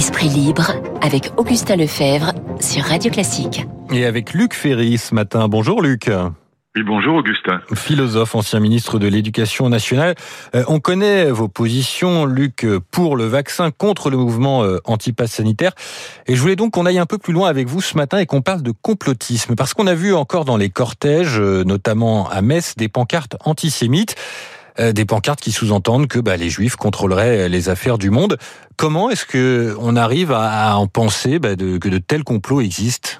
Esprit libre avec Augustin Lefebvre sur Radio Classique. Et avec Luc Ferry ce matin. Bonjour Luc. Oui, bonjour Augustin. Philosophe, ancien ministre de l'Éducation nationale. Euh, on connaît vos positions, Luc, pour le vaccin, contre le mouvement euh, anti-pass sanitaire. Et je voulais donc qu'on aille un peu plus loin avec vous ce matin et qu'on parle de complotisme. Parce qu'on a vu encore dans les cortèges, euh, notamment à Metz, des pancartes antisémites. Euh, des pancartes qui sous-entendent que bah, les Juifs contrôleraient les affaires du monde. Comment est-ce que on arrive à, en penser bah, que de tels complots existent?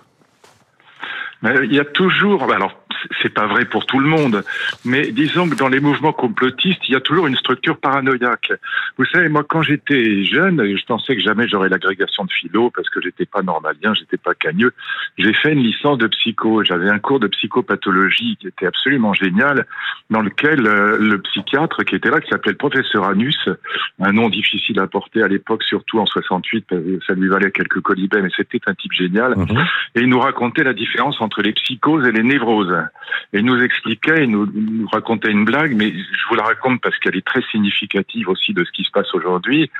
Il y a toujours, alors c'est pas vrai pour tout le monde, mais disons que dans les mouvements complotistes, il y a toujours une structure paranoïaque. Vous savez, moi, quand j'étais jeune, je pensais que jamais j'aurais l'agrégation de philo parce que j'étais pas normalien, j'étais pas cagneux. J'ai fait une licence de psycho. J'avais un cours de psychopathologie qui était absolument génial, dans lequel euh, le psychiatre qui était là, qui s'appelait le professeur Anus, un nom difficile à porter à l'époque, surtout en 68, ça lui valait quelques colibets, mais c'était un type génial. Mhm. Et il nous racontait la différence entre les psychoses et les névroses. Et nous expliquait, il nous, racontait une blague, mais je vous la raconte parce qu'elle est très significative aussi de ce qui se passe aujourd'hui.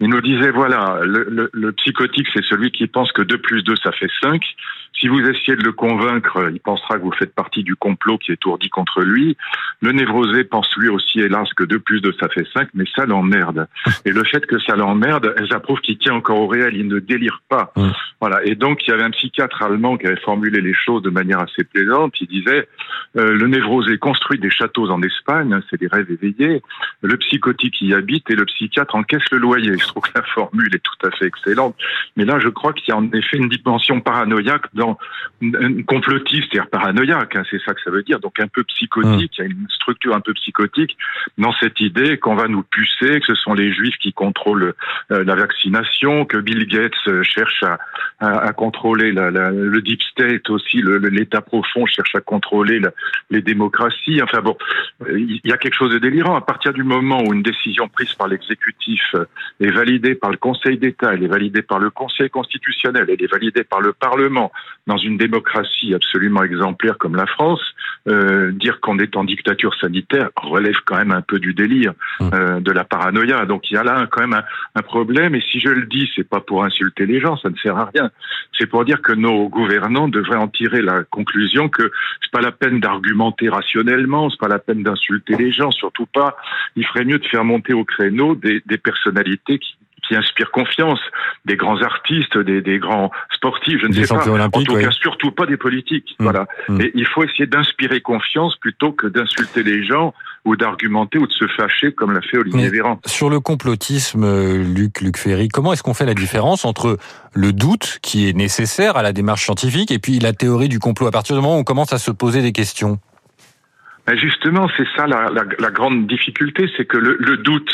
Il nous disait, voilà, le, le, le psychotique, c'est celui qui pense que 2 plus 2, ça fait 5. Si vous essayez de le convaincre, il pensera que vous faites partie du complot qui est ourdi contre lui. Le névrosé pense lui aussi, hélas, que 2 plus 2, ça fait 5, mais ça l'emmerde. Et le fait que ça l'emmerde, ça prouve qu'il tient encore au réel, il ne délire pas. Voilà. Et donc, il y avait un psychiatre allemand qui avait formulé les choses de manière assez plaisante. Il disait, euh, le névrosé construit des châteaux en Espagne, hein, c'est des rêves éveillés. Le psychotique y habite et le psychiatre encaisse le loyer. Je trouve que la formule est tout à fait excellente. Mais là, je crois qu'il y a en effet une dimension paranoïaque dans complotiste, c'est-à-dire paranoïaque, hein, c'est ça que ça veut dire. Donc un peu psychotique, il y a une structure un peu psychotique dans cette idée qu'on va nous pucer, que ce sont les juifs qui contrôlent euh, la vaccination, que Bill Gates euh, cherche à, contrôler le deep state aussi, l'État profond cherche à contrôler les démocraties. Enfin bon, il y a quelque chose de délirant. À partir du moment où une décision prise par l'exécutif est validée par le Conseil d'État, elle est validée par le Conseil constitutionnel, elle est validée par le Parlement, dans une démocratie absolument exemplaire comme la France, euh, dire qu'on est en dictature sanitaire relève quand même un peu du délire, mmh. euh, de la paranoïa. Donc il y a là quand même un, un problème. Et si je le dis, c'est pas pour insulter les gens, ça ne sert à rien. C'est pour dire que nos gouvernants devraient en tirer la conclusion que c'est pas la peine d'argumenter rationnellement, c'est pas la peine d'insulter les gens, surtout pas. Il ferait mieux de faire monter au créneau des, des personnalités qui qui inspirent confiance, des grands artistes, des, des grands sportifs, je ne sais pas. En tout cas, surtout pas des politiques. Mmh. Voilà. Mmh. Et il faut essayer d'inspirer confiance plutôt que d'insulter les gens ou d'argumenter ou de se fâcher comme l'a fait Olivier Véran. Sur le complotisme, euh, Luc, Luc Ferry, comment est-ce qu'on fait la différence entre le doute qui est nécessaire à la démarche scientifique et puis la théorie du complot? À partir du moment où on commence à se poser des questions Justement, c'est ça la, la, la, grande difficulté, c'est que le, le doute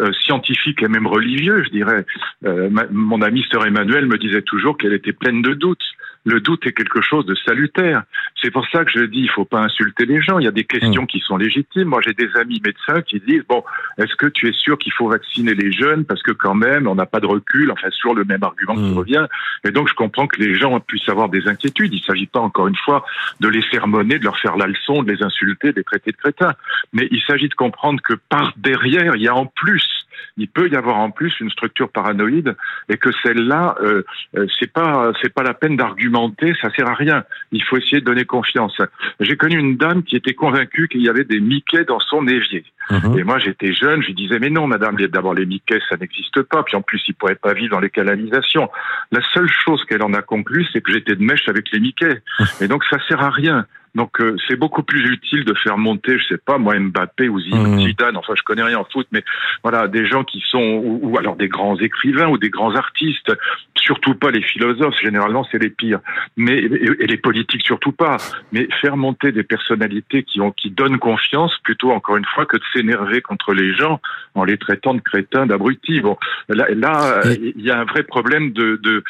euh, scientifique et même religieux, je dirais. Euh, mon amie Sœur Emmanuel me disait toujours qu'elle était pleine de doutes. Le doute est quelque chose de salutaire. C'est pour ça que je dis, il faut pas insulter les gens. Il y a des questions mmh. qui sont légitimes. Moi, j'ai des amis médecins qui disent, bon, est-ce que tu es sûr qu'il faut vacciner les jeunes? Parce que quand même, on n'a pas de recul. Enfin, sur le même argument mmh. qui revient. Et donc, je comprends que les gens puissent avoir des inquiétudes. Il s'agit pas, encore une fois, de les sermonner, de leur faire la leçon, de les insulter, de les traiter de crétins. Mais il s'agit de comprendre que par derrière, il y a en plus il peut y avoir en plus une structure paranoïde et que celle-là, euh, euh, c'est pas c'est pas la peine d'argumenter, ça sert à rien. Il faut essayer de donner confiance. J'ai connu une dame qui était convaincue qu'il y avait des Mickey dans son évier. Mhm. Et moi, j'étais jeune, je lui disais, mais non, madame, d'abord, les Mickey, ça n'existe pas. Puis en plus, ils pourraient pas vivre dans les canalisations. La seule chose qu'elle en a conclue, c'est que j'étais de mèche avec les Mickey. Mhm. Et donc, ça sert à rien. Donc euh, c'est beaucoup plus utile de faire monter, je sais pas moi Mbappé ou mmh. Zidane, enfin je connais rien en foot, mais voilà des gens qui sont ou, alors des grands écrivains ou des grands artistes, surtout pas les philosophes, généralement c'est les pires, mais et, les politiques surtout pas, mais faire monter des personnalités qui ont qui donnent confiance plutôt encore une fois que de s'énerver contre les gens en les traitant de crétins, d'abrutis. Bon là là il y a un vrai problème de, de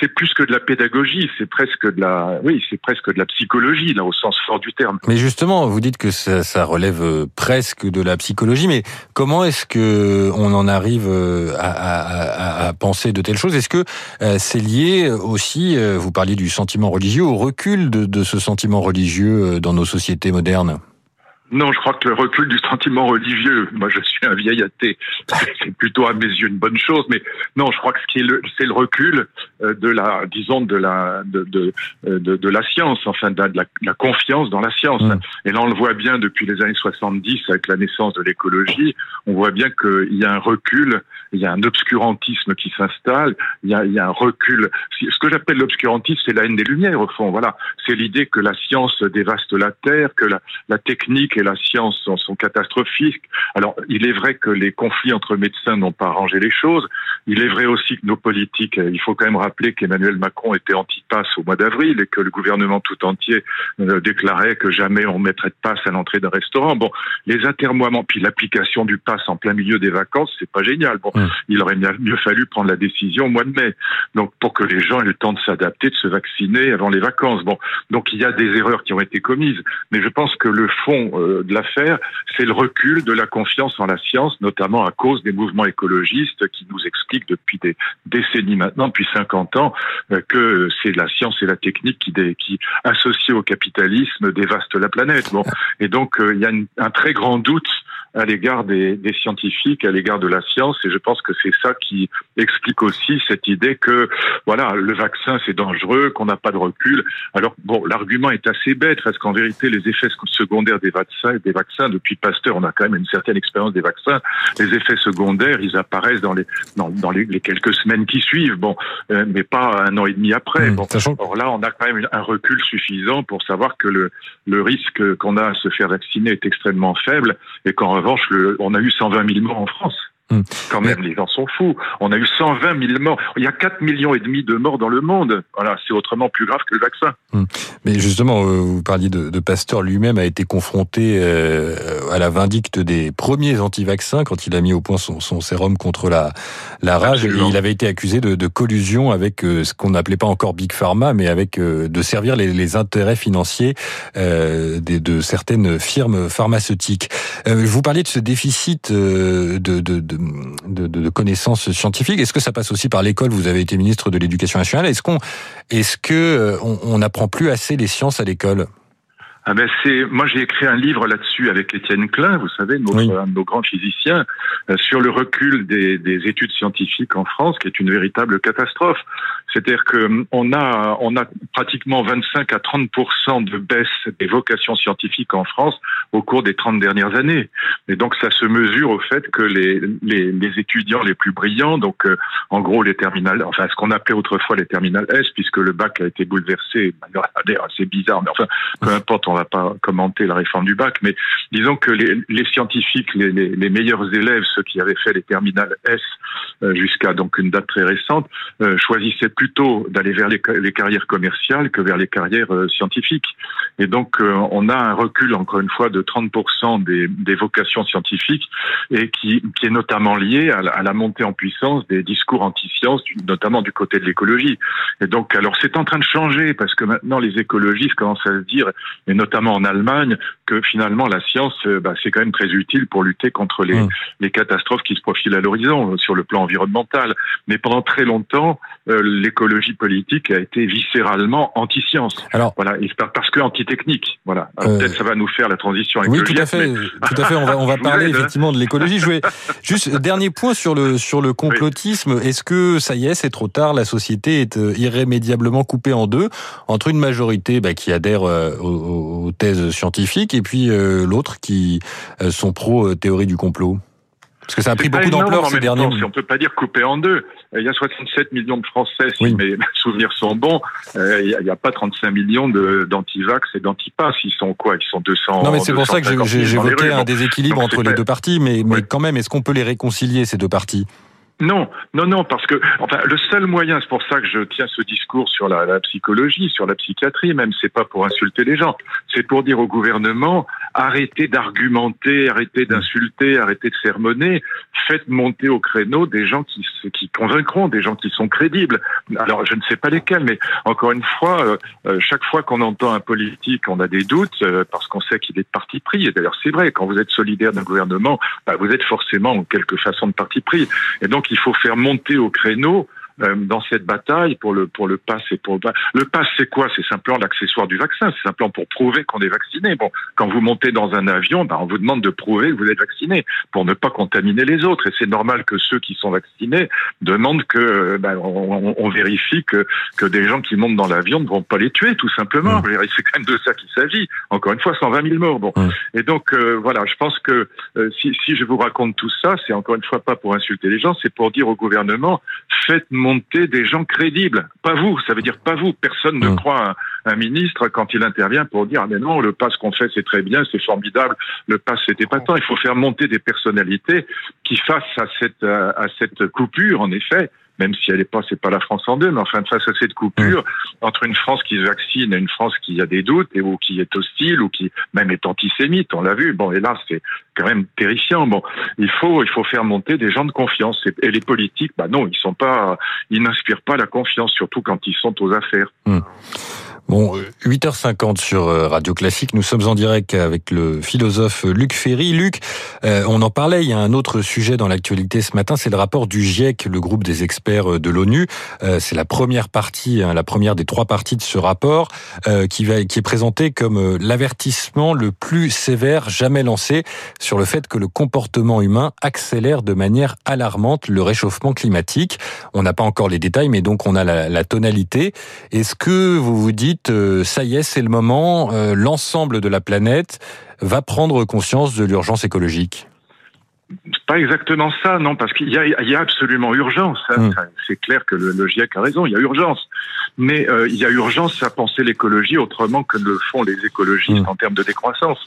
c'est plus que de la pédagogie, c'est presque de la oui c'est presque de la psychologie là au sens fort du terme. Mais justement, vous dites que ça, relève euh, presque de la psychologie, mais comment est-ce que on en arrive euh, à, penser de telles choses? Est-ce que euh, c'est lié aussi, vous parliez du sentiment religieux, au recul de ce sentiment religieux dans nos sociétés modernes? Non, je crois que le recul du sentiment religieux, moi je suis un vieil athée, c'est plutôt à mes yeux une bonne chose, mais non, je crois que ce qui est le, c'est le recul euh, de la, disons de la, de de, euh, de, de la science, enfin de la, la, confiance dans la science. Mmh. Et là, on le voit bien depuis les années 70 avec la naissance de l'écologie, on voit bien qu'il y a un recul, il y a un obscurantisme qui s'installe, il y a, il y a un recul. Ce que j'appelle l'obscurantisme, c'est la haine des lumières au fond. Voilà, c'est l'idée que la science dévaste la terre, que la, la technique et la science sont, sont, catastrophiques. Alors, il est vrai que les conflits entre médecins n'ont pas arrangé les choses. Il est vrai aussi que nos politiques, il faut quand même rappeler qu'Emmanuel Macron était anti-pass au mois d'avril et que le gouvernement tout entier euh, déclarait que jamais on mettrait de passe à l'entrée d'un restaurant. Bon, les atermoiements, puis l'application du pass en plein milieu des vacances, c'est pas génial. Bon, mmh. il aurait mieux fallu prendre la décision au mois de mai. Donc, pour que les gens aient le temps de s'adapter, de se vacciner avant les vacances. Bon, donc il y a des erreurs qui ont été commises, mais je pense que le fond euh, de l'affaire, c'est le recul de la confiance en la science, notamment à cause des mouvements écologistes qui nous expliquent depuis des décennies maintenant, depuis 50 ans, euh, que c'est la science et la technique qui, qui associées au capitalisme, dévastent la planète. Bon, et donc euh, il y a un très grand doute à l'égard des, des, scientifiques, à l'égard de la science, et je pense que c'est ça qui explique aussi cette idée que voilà, le vaccin c'est dangereux, qu'on n'a pas de recul. Alors bon, l'argument est assez bête parce qu'en vérité, les effets secondaires des vaccins, des vaccins depuis Pasteur, on a quand même une certaine expérience des vaccins. Les effets secondaires, ils apparaissent dans les dans, dans les, les, quelques semaines qui suivent, bon, euh, mais pas un an et demi après. Mmh, bon, alors là, on a quand même un recul suffisant pour savoir que le le risque qu'on a à se faire vacciner est extrêmement faible et qu'en revanche, le, on a eu 120 000 morts en France. Hum. Quand même, les gens sont fous. On a eu 120 000 morts. Il y a 4 millions et demi de morts dans le monde. Voilà, c'est autrement plus grave que le vaccin. Hum. Mais justement, euh, vous parliez de, de Pasteur lui-même a été confronté euh, à la vindicte des premiers anti-vaccins quand il a mis au point son, son sérum contre la, la rage. Et il avait été accusé de, de collusion avec euh, ce qu'on n'appelait pas encore Big Pharma, mais avec de servir les, les intérêts financiers de, de, certaines firmes pharmaceutiques. vous parliez de ce déficit de, de de, de, de, connaissances scientifiques. Est-ce que ça passe aussi par l'école? Vous avez été ministre de l'Éducation nationale. Est-ce qu'on, est-ce que euh, on n'apprend plus assez les sciences à l'école? Ah ben c'est moi j'ai écrit un livre là-dessus avec Étienne Klein, vous savez, notre, un de nos grands physiciens, euh, sur le recul des, des, études scientifiques en France, qui est une véritable catastrophe. C'est-à-dire que hum, on a on a pratiquement 25 à 30 de baisse des vocations scientifiques en France au cours des 30 dernières années. Et donc ça se mesure au fait que les les, les étudiants les plus brillants, donc euh, en gros les terminales, enfin ce qu'on appelait autrefois les terminales S, puisque le bac a été bouleversé, c'est bizarre, mais enfin peu importe on va pas commenter la réforme du bac, mais disons que les, les scientifiques, les, les, les, meilleurs élèves, ceux qui avaient fait les terminales S euh, jusqu'à donc une date très récente, euh, choisissaient plutôt d'aller vers les, les, carrières commerciales que vers les carrières euh, scientifiques. Et donc euh, on a un recul encore une fois de 30% des, des vocations scientifiques et qui, qui est notamment lié à la, à la montée en puissance des discours anti-sciences, notamment du côté de l'écologie. Et donc alors c'est en train de changer parce que maintenant les écologistes commencent à se dire, et notamment en Allemagne, que finalement la science, euh, bah, c'est quand même très utile pour lutter contre les, mmh. les catastrophes qui se profilent à l'horizon sur le plan environnemental. Mais pendant très longtemps, euh, l'écologie politique a été viscéralement anti-science. Alors, voilà, parce que anti-technique. Voilà. Euh... Peut-être ça va nous faire la transition Oui, tout à fait. Tout à fait. On va, on va parler hein. effectivement de l'écologie. Je vais juste dernier point sur le sur le complotisme. Oui. Est-ce que ça y est, c'est trop tard La société est irrémédiablement coupée en deux entre une majorité bah, qui adhère aux, aux thèses scientifiques et puis euh, l'autre qui euh, sont pro euh, théorie du complot? Parce que ça a pris beaucoup d'ampleur ces derniers temps, On peut pas dire coupé en deux. Il y a 67 millions de Français, si oui. mes souvenirs sont bons. Il n'y a, pas 35 millions d'antivax et d'antipass. Ils sont quoi? Ils sont 200. Non, mais c'est pour ça que j'ai voté un déséquilibre entre les deux parties. Mais, mais quand même, est-ce qu'on peut les réconcilier, ces deux parties? Non, non, non, parce que enfin le seul moyen, c'est pour ça que je tiens ce discours sur la, la psychologie, sur la psychiatrie, même c'est pas pour insulter les gens, c'est pour dire au gouvernement arrêtez d'argumenter, arrêtez d'insulter, arrêtez de sermonner, faites monter au créneau des gens qui qui convaincront, des gens qui sont crédibles. Alors je ne sais pas lesquels, mais encore une fois, euh, euh chaque fois qu'on entend un politique, on a des doutes euh, parce qu'on sait qu'il est de parti pris. Et d'ailleurs c'est vrai, quand vous êtes solidaire d'un gouvernement, bah, vous êtes forcément en quelque façon de parti pris. Et donc il faut faire monter au créneau euh, dans cette bataille pour le pour le pass et pour le pass c'est quoi? C'est simplement l'accessoire du vaccin, c'est simplement pour prouver qu'on est vacciné. Bon, quand vous montez dans un avion, ben, on vous demande de prouver que vous êtes vacciné pour ne pas contaminer les autres et c'est normal que ceux qui sont vaccinés demandent que ben, on, on, vérifie que que des gens qui montent dans l'avion ne vont pas les tuer tout simplement. Mmh. C'est quand même de ça qu'il s'agit. Encore une fois, 120 000 morts. Bon, mmh. et donc euh, voilà, je pense que euh, si si je vous raconte tout ça, c'est encore une fois pas pour insulter les gens, c'est pour dire au gouvernement faites monter des gens crédibles. Pas vous, ça veut dire pas vous. Personne ne croit un, un, ministre quand il intervient pour dire ah mais non, le pass qu'on fait c'est très bien, c'est formidable, le pass c'était pas tant. Il faut faire monter des personnalités qui face à cette à cette coupure en effet même si elle est pas, c'est pas la France en deux, mais enfin face à cette coupure entre une France qui se vaccine et une France qui a des doutes et ou qui est hostile ou qui même est antisémite, on l'a vu. Bon, et là c'est quand même terrifiant. Bon, il faut il faut faire monter des gens de confiance et, les politiques, bah non, ils sont pas, ils n'inspirent pas la confiance, surtout quand ils sont aux affaires. Mmh. Bon, 8h50 sur euh, Radio Classique. Nous sommes en direct avec le philosophe Luc Ferry. Luc, euh, on en parlait, il y a un autre sujet dans l'actualité ce matin, c'est le rapport du GIEC, le groupe des experts de l'ONU. Euh, c'est la première partie, hein, la première des trois parties de ce rapport qui, va, qui est présenté comme l'avertissement le plus sévère jamais lancé sur le fait que le comportement humain accélère de manière alarmante le réchauffement climatique. On n'a pas encore les détails, mais donc on a la, la tonalité. Est-ce que vous vous dites euh, ça y est, c'est le moment, euh, l'ensemble de la planète va prendre conscience de l'urgence écologique pas exactement ça, non, parce qu'il y, y a, absolument urgence. Hein. Hmm. C'est clair que le, le, GIEC a raison, il y a urgence. Mais euh, il y a urgence à penser l'écologie autrement que le font les écologistes hmm. en termes de décroissance.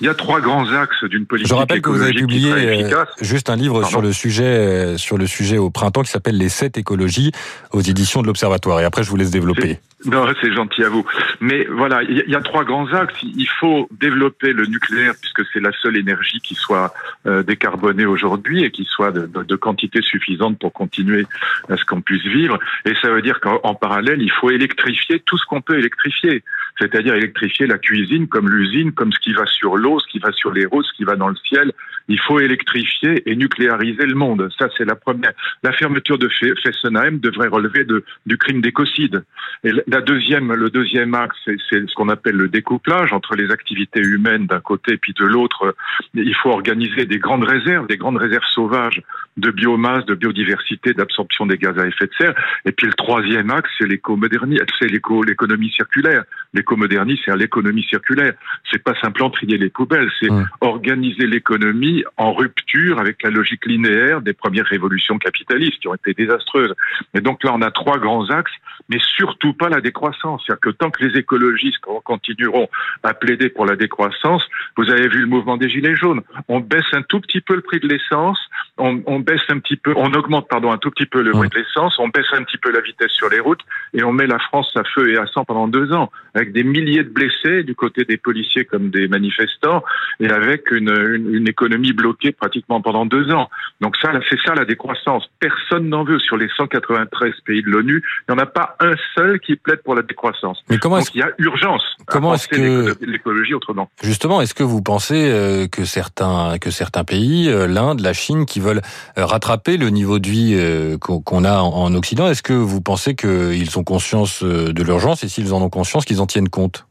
Il y a trois grands axes d'une politique. Je rappelle que vous avez publié euh, juste un livre sur le sujet, euh, sur le sujet au printemps qui s'appelle Les sept écologies aux éditions de l'Observatoire. Et après, je vous laisse développer. Non, c'est gentil à vous. Mais voilà, il y a trois grands axes. Il faut développer le nucléaire puisque c'est la seule énergie qui soit décarbonée aujourd'hui et qui soit de, de, quantité suffisante pour continuer à ce qu'on puisse vivre. Et ça veut dire qu'en parallèle, il faut électrifier tout ce qu'on peut électrifier c'est-à-dire électrifier la cuisine comme l'usine, comme ce qui va sur l'eau, ce qui va sur les routes, ce qui va dans le ciel. Il faut électrifier et nucléariser le monde. Ça, c'est la première. La fermeture de Fessenheim devrait relever de, du crime d'écocide. Et la deuxième, le deuxième axe, c'est ce qu'on appelle le découplage entre les activités humaines d'un côté et puis de l'autre. Il faut organiser des grandes réserves, des grandes réserves sauvages de biomasse, de biodiversité, d'absorption des gaz à effet de serre. Et puis le troisième axe, c'est l'éco-modernie, c'est l'économie circulaire. L'éco-modernie, c'est l'économie circulaire. C'est pas simplement trier les poubelles, c'est organiser l'économie en rupture avec la logique linéaire des premières révolutions capitalistes qui ont été désastreuses. Et donc là, on a trois grands axes, mais surtout pas la décroissance. C'est-à-dire que tant que les écologistes continueront à plaider pour la décroissance, vous avez vu le mouvement des gilets jaunes. On baisse un tout petit peu le prix de l'essence, on, on baisse un petit peu, on augmente pardon un tout petit peu le prix de l'essence, on baisse un petit peu la vitesse sur les routes et on met la France à feu et à sang pendant deux ans avec des milliers de blessés du côté des policiers comme des manifestants et avec une, une, une économie bloquée pratiquement pendant deux ans. Donc ça, c'est ça la décroissance. Personne n'en veut sur les 193 pays de l'ONU. Il n'y en a pas un seul qui plaide pour la décroissance. Mais comment Donc il y a urgence. Comment est-ce que l'écologie autrement Justement, est-ce que vous pensez euh, que certains que certains pays, euh, l'Inde, la Chine, qui veulent euh, rattraper le niveau de vie qu'on a en Occident, est-ce que vous pensez qu'ils ont conscience de l'urgence? Et s'ils en ont conscience, qu'ils en tiennent compte?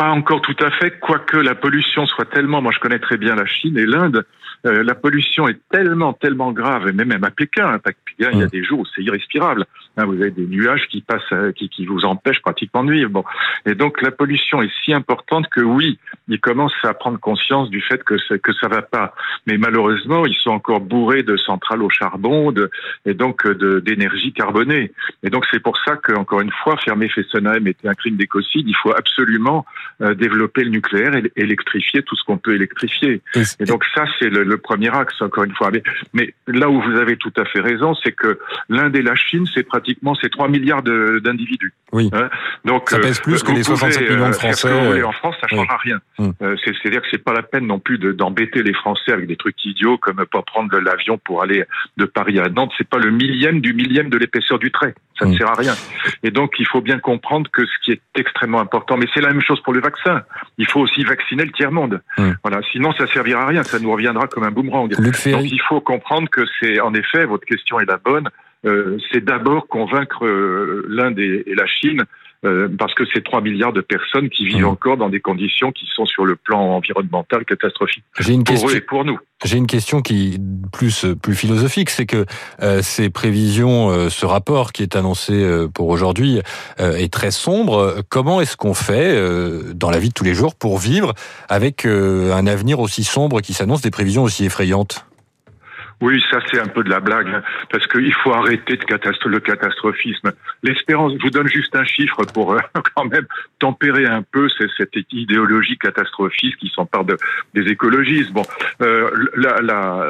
Pas encore tout à fait, quoique la pollution soit tellement, moi je connais très bien la Chine et l'Inde, euh, la pollution est tellement, tellement grave, et même à Pékin, hein, à Pékin, il y a mm. des jours où c'est irrespirable. Hein, vous avez des nuages qui passent, euh, qui, qui vous empêchent pratiquement de vivre. Bon. Et donc la pollution est si importante que oui, ils commencent à prendre conscience du fait que, que ça va pas. Mais malheureusement, ils sont encore bourrés de centrales au charbon de, et donc d'énergie carbonée. Et donc c'est pour ça que, encore une fois, fermer Fessenheim était un crime d'écocide. Il faut absolument euh, développer le nucléaire et électrifier tout ce qu'on peut électrifier. Et donc ça, c'est le, le premier axe, encore une fois. Mais, là où vous avez tout à fait raison, c'est que l'Inde et la Chine, c'est pratiquement ces 3 milliards d'individus. Oui. Hein Donc, ça pèse euh, plus que les 67 millions de euh, Français. Euh, en France, ça ne changera rien. Hum. C'est-à-dire que c'est pas la peine non plus d'embêter les Français avec des trucs idiots comme pas prendre l'avion pour aller de Paris à Nantes. C'est pas le millième du millième de l'épaisseur du trait. Ça ne hum. sert à rien. Et donc, il faut bien comprendre que ce qui est extrêmement important, mais c'est la même chose pour le vaccin. Il faut aussi vacciner le tiers-monde. Hum. Voilà. Sinon, ça servira à rien. Ça nous reviendra comme un boomerang. Donc il faut comprendre que c'est, en effet, votre question est la bonne. c'est d'abord convaincre l'Inde et, la Chine euh, parce que c'est 3 milliards de personnes qui vivent mmh. encore dans des conditions qui sont sur le plan environnemental catastrophiques. J'ai une pour question, eux et pour nous. J'ai une question qui plus plus philosophique, c'est que euh, ces prévisions, euh, ce rapport qui est annoncé euh, pour aujourd'hui est très sombre. Comment est-ce qu'on fait dans la vie de tous les jours pour vivre avec un avenir aussi sombre qui s'annonce, des prévisions aussi effrayantes? Oui, ça c'est un peu de la blague, hein, parce qu'il faut arrêter de catastro le catastrophisme. L'espérance, je vous donne juste un chiffre pour euh, quand même tempérer un peu cette idéologie catastrophiste qui s'empare de, des écologistes. Bon, euh,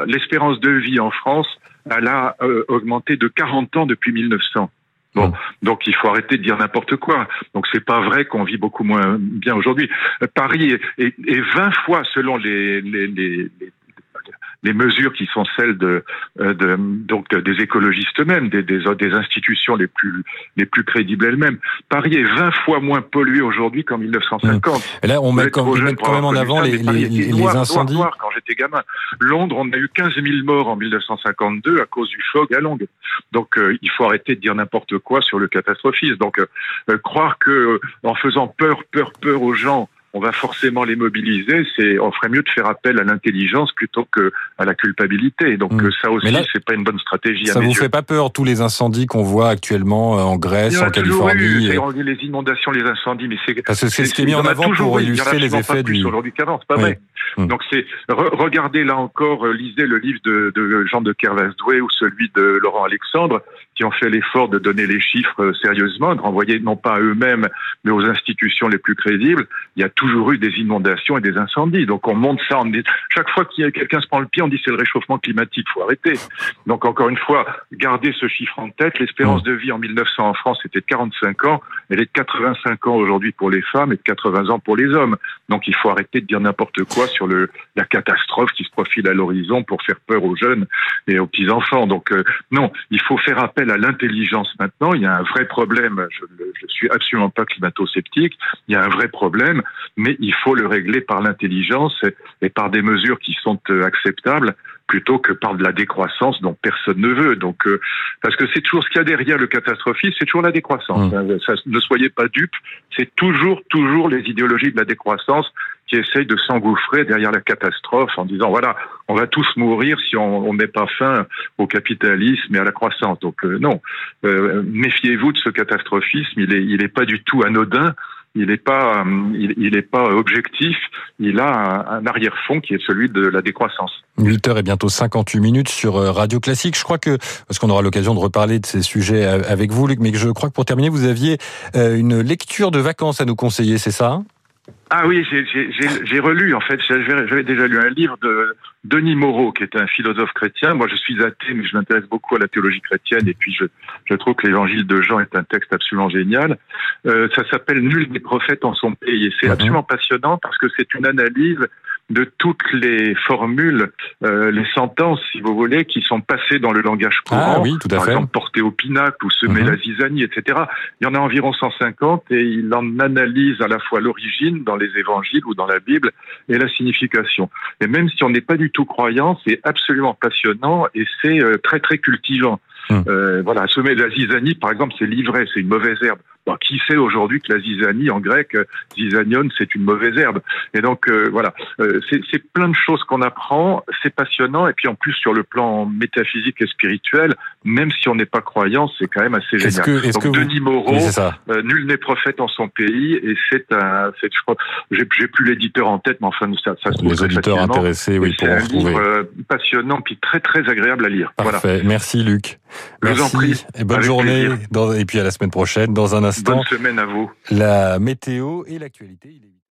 l'espérance de vie en France, elle a euh, augmenté de 40 ans depuis 1900. Bon, donc il faut arrêter de dire n'importe quoi. Donc c'est pas vrai qu'on vit beaucoup moins bien aujourd'hui. Paris est, est, 20 fois, selon les, les, les, les mesures qui sont celles de, euh, de donc des écologistes eux-mêmes, des, des, des, institutions les plus les plus crédibles elles-mêmes. Paris est 20 fois moins pollué aujourd'hui qu'en 1950. Et là, on met, quand, quand même en avant les, les, les incendies. quand j'étais gamin, Londres, on a eu 15 000 morts en 1952 à cause du fog à Londres. Donc, euh, il faut arrêter de dire n'importe quoi sur le catastrophisme. Donc, euh, croire que en faisant peur, peur, peur aux gens on va forcément les mobiliser. C'est, on ferait mieux de faire appel à l'intelligence plutôt que à la culpabilité. Donc hmm. ça aussi, c'est pas une bonne stratégie. Ça vous fait pas peur tous les incendies qu'on voit actuellement euh, en Grèce, en Californie eu, Les inondations, les incendies, mais c'est parce que c'est ce qui est mis en avant pour illustrer les effets du. Aujourd'hui c'est pas vrai. Hmm. Donc c'est regardez là encore, euh, lisez le livre de, de Jean de Kervasdoué ou celui de Laurent Alexandre qui ont fait l'effort de donner les chiffres euh, sérieusement, de renvoyer non pas à eux-mêmes mais aux institutions les plus crédibles. Il y a toujours eu des inondations et des incendies. Donc on monte ça. On est... Chaque fois qu'il y a quelqu'un se prend le pied, on dit c'est le réchauffement climatique. Faut arrêter. Donc encore une fois, gardez ce chiffre en tête. L'espérance de vie en 1900 en France était de 45 ans. Elle est de 85 ans aujourd'hui pour les femmes et de 80 ans pour les hommes. Donc il faut arrêter de dire n'importe quoi sur le, la catastrophe qui se profile à l'horizon pour faire peur aux jeunes et aux petits enfants. Donc euh, non, il faut faire appel à l'intelligence maintenant. Il y a un vrai problème. Je, je suis absolument pas climato-sceptique. Il y a un vrai problème mais il faut le régler par l'intelligence et par des mesures qui sont euh, acceptables plutôt que par de la décroissance dont personne ne veut. Donc, euh, parce que c'est toujours ce qu'il y a derrière le catastrophisme, c'est toujours la décroissance. Mmh. Ne soyez pas dupes, c'est toujours, toujours les idéologies de la décroissance qui essayent de s'engouffrer derrière la catastrophe en disant voilà, on va tous mourir si on ne met pas fin au capitalisme et à la croissance. Donc euh, non, méfiez-vous de ce catastrophisme, il est, il est pas du tout anodin il n'est pas, euh, il, est pas objectif. Il a un, arrière-fond qui est celui de la décroissance. 8 heures et bientôt 58 minutes sur euh, Radio Classique. Je crois que, parce qu'on aura l'occasion de reparler de ces sujets avec vous, Luc, mais je crois que pour terminer, vous aviez euh, une lecture de vacances à nous conseiller, c'est ça ah oui, j'ai relu en fait. J'avais déjà lu un livre de Denis Moreau, qui est un philosophe chrétien. Moi, je suis athée, mais je m'intéresse beaucoup à la théologie chrétienne. Et puis, je, je trouve que l'Évangile de Jean est un texte absolument génial. Euh, ça s'appelle Nul des prophètes en son pays, et c'est mhm. absolument passionnant parce que c'est une analyse de toutes les formules, euh, les sentences, si vous voulez, qui sont passées dans le langage ah courant. Ah, oui, tout à par fait. exemple, porter au pinacle ou semer mhm. la zizanie, etc. Il y en a environ 150 et il en analyse à la fois l'origine dans les évangiles ou dans la Bible et la signification. Et même si on n'est pas du tout croyant, c'est absolument passionnant et c'est euh, très très cultivant. Hum. Euh, voilà, semer la zizanie, par exemple, c'est l'ivraie, c'est une mauvaise herbe. Bon, qui sait aujourd'hui que la zizanie, en grec, euh, zizanion, c'est une mauvaise herbe. Et donc, euh, voilà, euh, c'est plein de choses qu'on apprend, c'est passionnant, et puis en plus, sur le plan métaphysique et spirituel, même si on n'est pas croyant, c'est quand même assez génial. Que, donc, que Denis Moreau, nul n'est prophète en son pays, et c'est un, je crois, j'ai plus l'éditeur en tête, mais enfin, ça, ça se trouve Les auditeurs intéressés, oui, pour un livre passionnant, puis très, très agréable à lire. Parfait. Merci, Luc. Merci. en prie. Et bonne journée. et puis à la semaine prochaine. Dans un instant. Bonne semaine à vous. La météo et l'actualité.